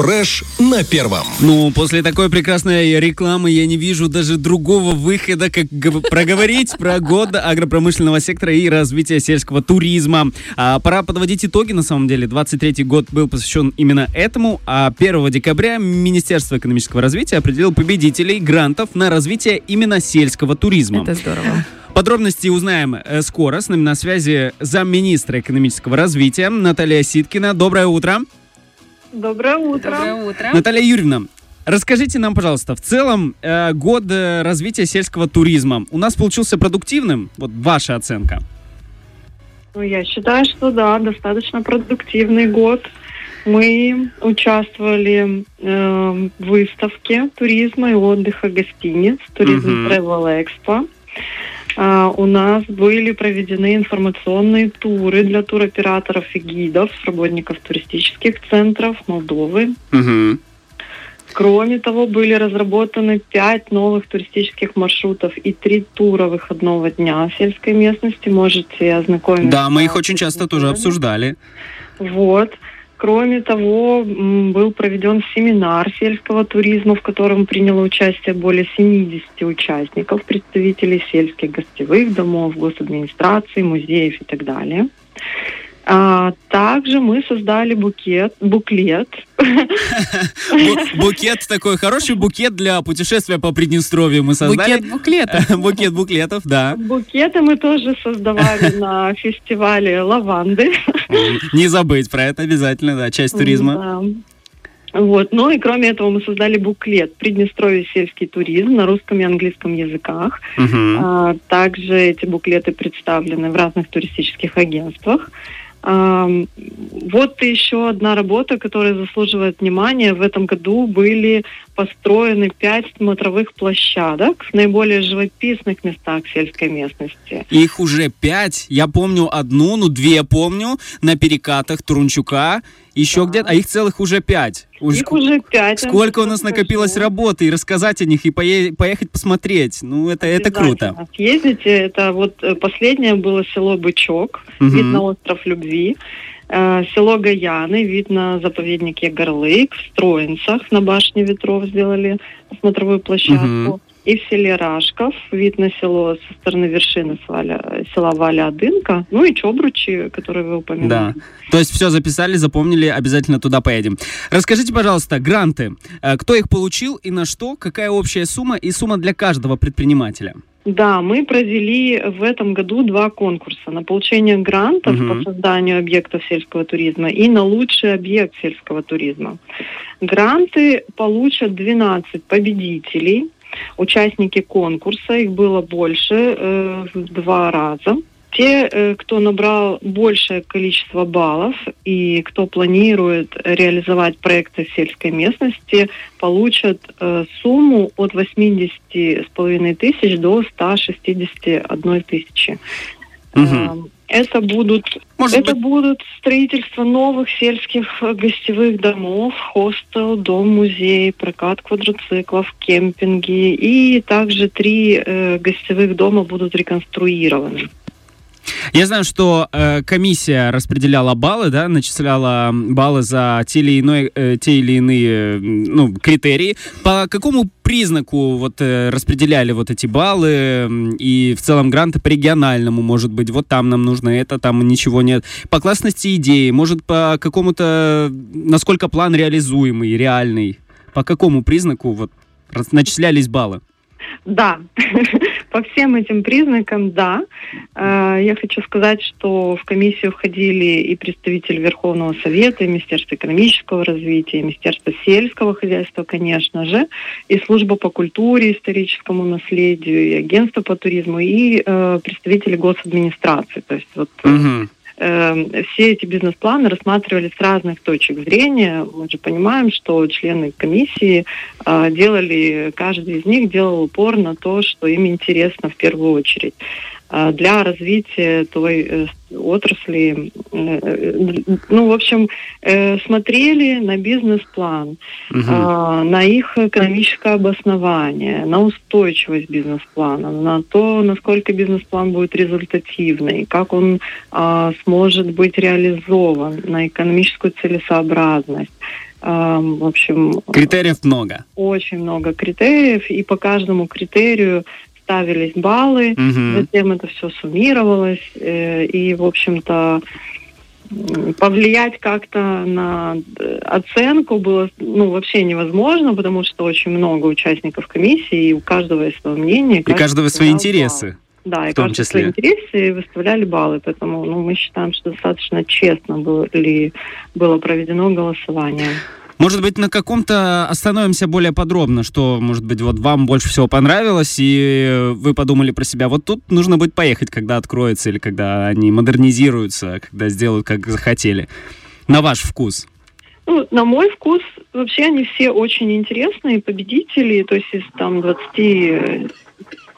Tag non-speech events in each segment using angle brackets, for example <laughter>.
Фреш на первом. Ну, после такой прекрасной рекламы я не вижу даже другого выхода, как проговорить про год агропромышленного сектора и развития сельского туризма. А, пора подводить итоги, на самом деле. 23-й год был посвящен именно этому, а 1 декабря Министерство экономического развития определило победителей грантов на развитие именно сельского туризма. Это здорово. Подробности узнаем э, скоро. С нами на связи замминистра экономического развития Наталья Ситкина. Доброе утро. Доброе утро. Доброе утро. Наталья Юрьевна, расскажите нам, пожалуйста, в целом э, год э, развития сельского туризма у нас получился продуктивным? Вот ваша оценка. Ну, я считаю, что да, достаточно продуктивный год. Мы участвовали э, в выставке туризма и отдыха гостиниц, туризм. Travel Expo. А, у нас были проведены информационные туры для туроператоров и гидов, работников туристических центров Молдовы. Мгм. Кроме того, были разработаны пять новых туристических маршрутов и три тура выходного дня в сельской местности. Можете ознакомиться. Да, мы их очень часто тоже обсуждали. Вот. Кроме того, был проведен семинар сельского туризма, в котором приняло участие более 70 участников, представителей сельских гостевых домов, госадминистрации, музеев и так далее. А, также мы создали букет, буклет Бу- Букет такой, хороший букет для путешествия по Приднестровью мы создали. Букет буклетов. <laughs> Букет буклетов, да. Букеты мы тоже создавали <laughs> на фестивале лаванды. Не забыть про это обязательно, да, часть туризма. Вот. Ну и кроме этого мы создали буклет «Приднестровье сельский туризм» на русском и английском языках. Мгм. А, Также эти буклеты представлены в разных туристических агентствах. Вот еще одна работа, которая заслуживает внимания. В этом году были построены пять смотровых площадок в наиболее живописных местах сельской местности. Их уже пять. Я помню одну, ну две помню, на перекатах Турунчука. Еще Да. где-то, а их целых уже пять. Уж Их уже пять. Сколько у нас Скажу. накопилось работы, и рассказать о них, и пое- поехать посмотреть. Ну, это, это круто. Съездите, это вот э, последнее было село Бычок, Мгм. вид на остров Любви, село Гаяны, вид на заповедник Егорлык, в Строинцах на башне ветров сделали смотровую площадку. Мгм. И в селе Рашков, вид на село со стороны вершины Сваля- села Валя-Адынка, ну и Чобручи, которые вы упомянули. Да. То есть все записали, запомнили, обязательно туда поедем. Расскажите, пожалуйста, гранты. Э, Кто их получил и на что? Какая общая сумма и сумма для каждого предпринимателя? Да, мы провели в этом году два конкурса на получение грантов Мгм. по созданию объектов сельского туризма и на лучший объект сельского туризма. Гранты получат 12 победителей. Участники конкурса, их было больше э, в два раза. Те, э, кто набрал большее количество баллов и кто планирует реализовать проекты в сельской местности, получат э, сумму от 80,5 тысяч до 161 тысячи. Э, Это будут Может это быть, будут строительство новых сельских э, гостевых домов, хостел, дом-музей, прокат квадроциклов, кемпинги. И также три э, гостевых дома будут реконструированы. Я знаю, что э, комиссия распределяла баллы, да, начисляла баллы за те или, иной, э, те или иные м, ну, критерии. По какому признаку вот э, распределяли вот эти баллы и в целом гранты по региональному, может быть, вот там нам нужно это, там ничего нет. По классности идеи, может, по какому-то, насколько план реализуемый, реальный, по какому признаку вот начислялись баллы? Да, по всем этим признакам, да. Э, Я хочу сказать, что в комиссию входили и представители Верховного Совета, и Министерства экономического развития, и Министерства сельского хозяйства, конечно же, и Служба по культуре, историческому наследию, и Агентство по туризму, и э, представители госадминистрации. То есть вот Мгм. Э, все эти бизнес-планы рассматривались с разных точек зрения. Мы же понимаем, что члены комиссии э, делали, каждый из них делал упор на то, что им интересно в первую очередь. Э, Для развития той э, отрасли, э, ну, в общем, смотрели на бизнес-план, а, на их экономическое обоснование, на устойчивость бизнес-плана, на то, насколько бизнес-план будет результативный, как он сможет быть реализован, на экономическую целесообразность. В общем... Критериев много. Очень много критериев, и по каждому критерию ставились баллы, угу. затем это все суммировалось, э, и, в общем-то, повлиять как-то на э, оценку было ну, вообще невозможно, потому что очень много участников комиссии, и у каждого есть свое мнение. И каждого свои интересы. Да, и в том числе. свои интересы выставляли баллы, поэтому ну, мы считаем, что достаточно честно было, ли, было проведено голосование. Может быть, на каком-то остановимся более подробно, что, может быть, вот вам больше всего понравилось, и вы подумали про себя, вот тут нужно будет поехать, когда откроется, или когда они модернизируются, когда сделают, как захотели. На ваш вкус. Ну, на мой вкус, вообще они все очень интересные победители, то есть из там 20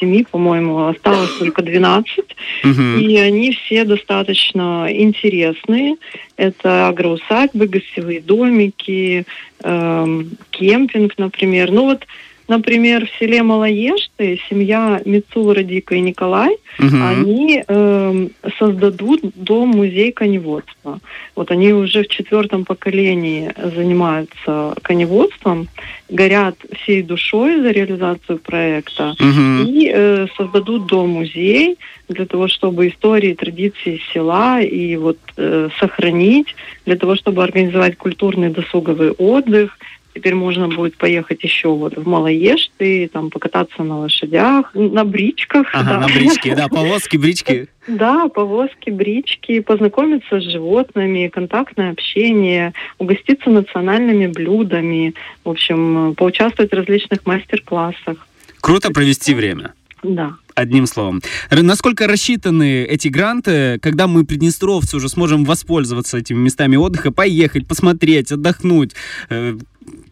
семи, по-моему, осталось только 12. Угу. И они все достаточно интересные. Это агроусадьбы, гостевые домики, эм, кемпинг, например. Ну вот Например, в селе Малоешты семья Мицула, Радика и Николай, угу. они э, создадут дом-музей коневодства. Вот они уже в четвертом поколении занимаются коневодством, горят всей душой за реализацию проекта угу. и э, создадут дом-музей для того, чтобы истории традиции села и вот э, сохранить, для того, чтобы организовать культурный досуговый отдых – Теперь можно будет поехать еще вот в Малоешты, там покататься на лошадях, на бричках. Ага, да. на бричке, да, повозки, брички. <laughs> Да, повозки, брички, познакомиться с животными, контактное общение, угоститься национальными блюдами, в общем, поучаствовать в различных мастер-классах. Круто провести время. Да. Одним словом. Насколько рассчитаны эти гранты, когда мы, приднестровцы, уже сможем воспользоваться этими местами отдыха, поехать, посмотреть, отдохнуть? Э,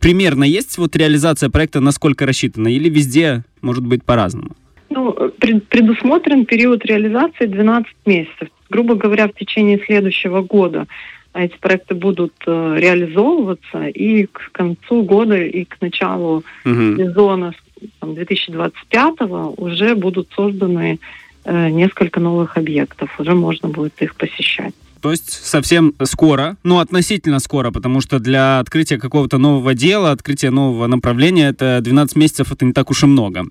примерно есть вот реализация проекта, насколько рассчитана? Или везде может быть по-разному? Ну, предусмотрен период реализации 12 месяцев. Грубо говоря, в течение следующего года эти проекты будут э, реализовываться, и к концу года и к началу угу. сезона 2025 уже будут созданы э, несколько новых объектов, уже можно будет их посещать. То есть совсем скоро, ну относительно скоро, потому что для открытия какого-то нового дела, открытия нового направления, это 12 месяцев, это не так уж и много.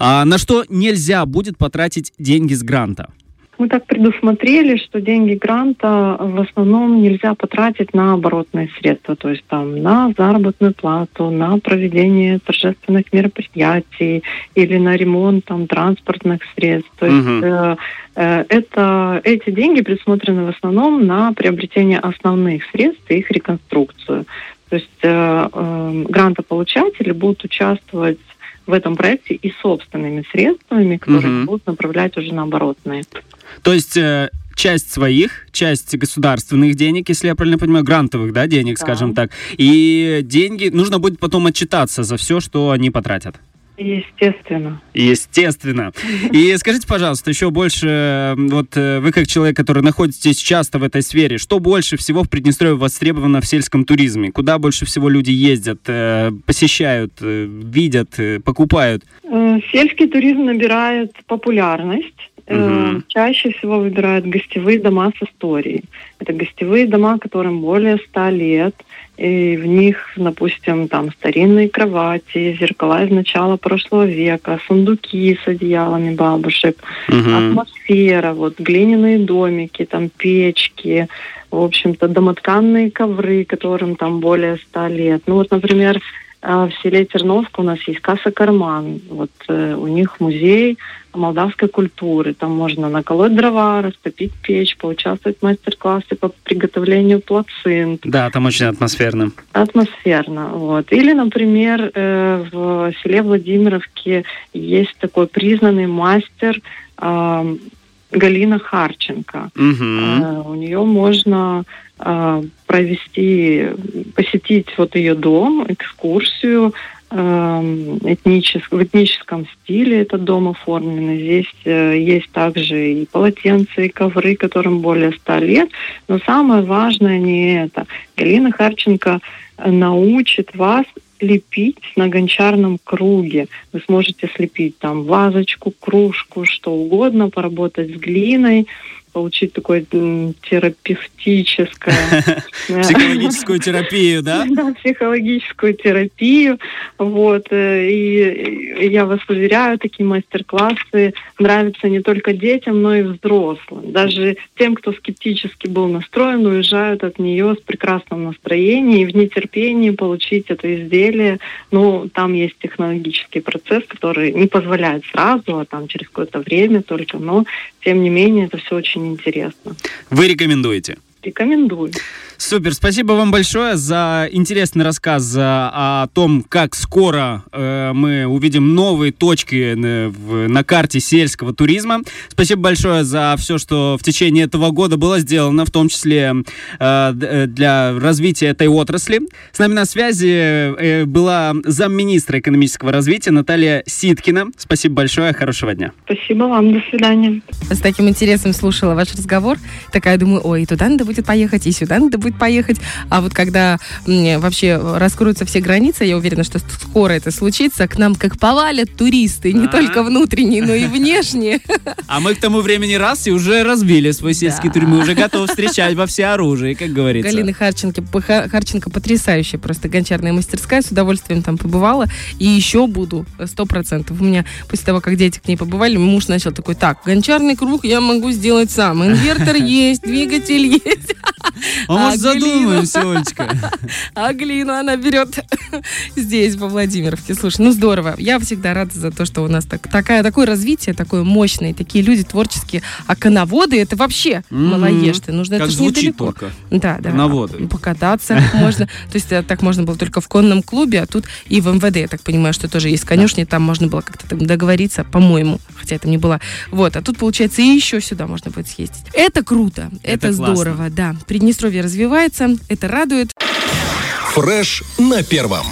А на что нельзя будет потратить деньги с гранта? Мы так предусмотрели, что деньги гранта в основном нельзя потратить на оборотные средства, то есть там на заработную плату, на проведение торжественных мероприятий или на ремонт там транспортных средств. То есть угу. э, э, это эти деньги предусмотрены в основном на приобретение основных средств и их реконструкцию. То есть э, э, грантополучатели будут участвовать в этом проекте и собственными средствами, которые угу. будут направлять уже на оборотные. То есть э, часть своих, часть государственных денег, если я правильно понимаю, грантовых, да, денег, да. скажем так, и деньги нужно будет потом отчитаться за все, что они потратят. Естественно. Естественно. И скажите, пожалуйста, еще больше, вот э, вы как человек, который находитесь часто в этой сфере, что больше всего в Приднестровье востребовано в сельском туризме? Куда больше всего люди ездят, э, посещают, видят, покупают? Сельский туризм набирает популярность. Угу. Чаще всего выбирают гостевые дома с историей. Это гостевые дома, которым более ста лет, и в них, допустим, там старинные кровати, зеркала из начала прошлого века, сундуки с одеялами бабушек, угу. атмосфера, вот глиняные домики, там печки, в общем-то, домотканные ковры, которым там более ста лет. Ну вот, например, в селе Терновка у нас есть касса «Карман». Вот э, у них музей молдавской культуры. Там можно наколоть дрова, растопить печь, поучаствовать в мастер-классе по приготовлению плацинт. Да, там очень атмосферно. Атмосферно, вот. Или, например, э, в селе Владимировке есть такой признанный мастер э, Галина Харченко. Угу. Э, у нее можно э, провести, посетить вот ее дом, экскурсию э, этничес, в этническом стиле этот дом оформлен. Здесь э, есть также и полотенца, и ковры, которым более ста лет. Но самое важное не это. Галина Харченко научит вас лепить на гончарном круге. Вы сможете слепить там вазочку, кружку, что угодно, поработать с глиной, получить такое терапевтическое... <laughs> Психологическую терапию, да? <laughs> Да, психологическую терапию. Вот. Э, и я вас уверяю, такие мастер-классы нравятся не только детям, но и взрослым. Даже тем, кто скептически был настроен, уезжают от нее с прекрасным настроением и в нетерпении получить это изделие. Ну, там есть технологический процесс, который не позволяет сразу, а там через какое-то время только, но тем не менее это все очень интересно. Вы рекомендуете? Рекомендую. Супер, спасибо вам большое за интересный рассказ о том, как скоро э, мы увидим новые точки на, в, на карте сельского туризма. Спасибо большое за все, что в течение этого года было сделано, в том числе э, э для развития этой отрасли. С нами на связи э, была замминистра экономического развития Наталья Ситкина. Спасибо большое, хорошего дня. Спасибо вам, до свидания. С таким интересом слушала ваш разговор. Такая думаю, ой, и туда надо будет поехать, и сюда надо будет будет поехать. А вот когда вообще раскроются все границы, я уверена, что скоро это случится, к нам как повалят туристы, не только внутренние, но и <laughs> внешние. А мы к тому времени раз и уже разбили свой сельский туризм, мы уже готовы встречать во все оружие, как говорится. Галина Харченко, Харченко потрясающая просто гончарная мастерская, с удовольствием там побывала, и еще буду, сто процентов. У меня после того, как дети к ней побывали, муж начал такой, так, гончарный круг я могу сделать сам, инвертор <laughs> есть, двигатель есть. А, а может, задумаемся, Олечка? <laughs> А глину она берет <laughs> здесь, во Владимировке. Слушай, ну здорово. Я всегда рада за то, что у нас так, такая, такое развитие, такое мощное, такие люди творческие. А коноводы это вообще mm-hmm. малоежты. Нужно как это звучит недалеко. только. Да, да. Коноводы. Покататься <laughs> можно. То есть э, так можно было только в конном клубе, а тут и в МВД, я так понимаю, что тоже есть конюшни, там можно было как-то договориться, по-моему, хотя это не было. Вот, а тут, получается, и еще сюда можно будет съездить. Это круто, это, это здорово, да. Приднестровье развивается, это радует. Фреш на первом.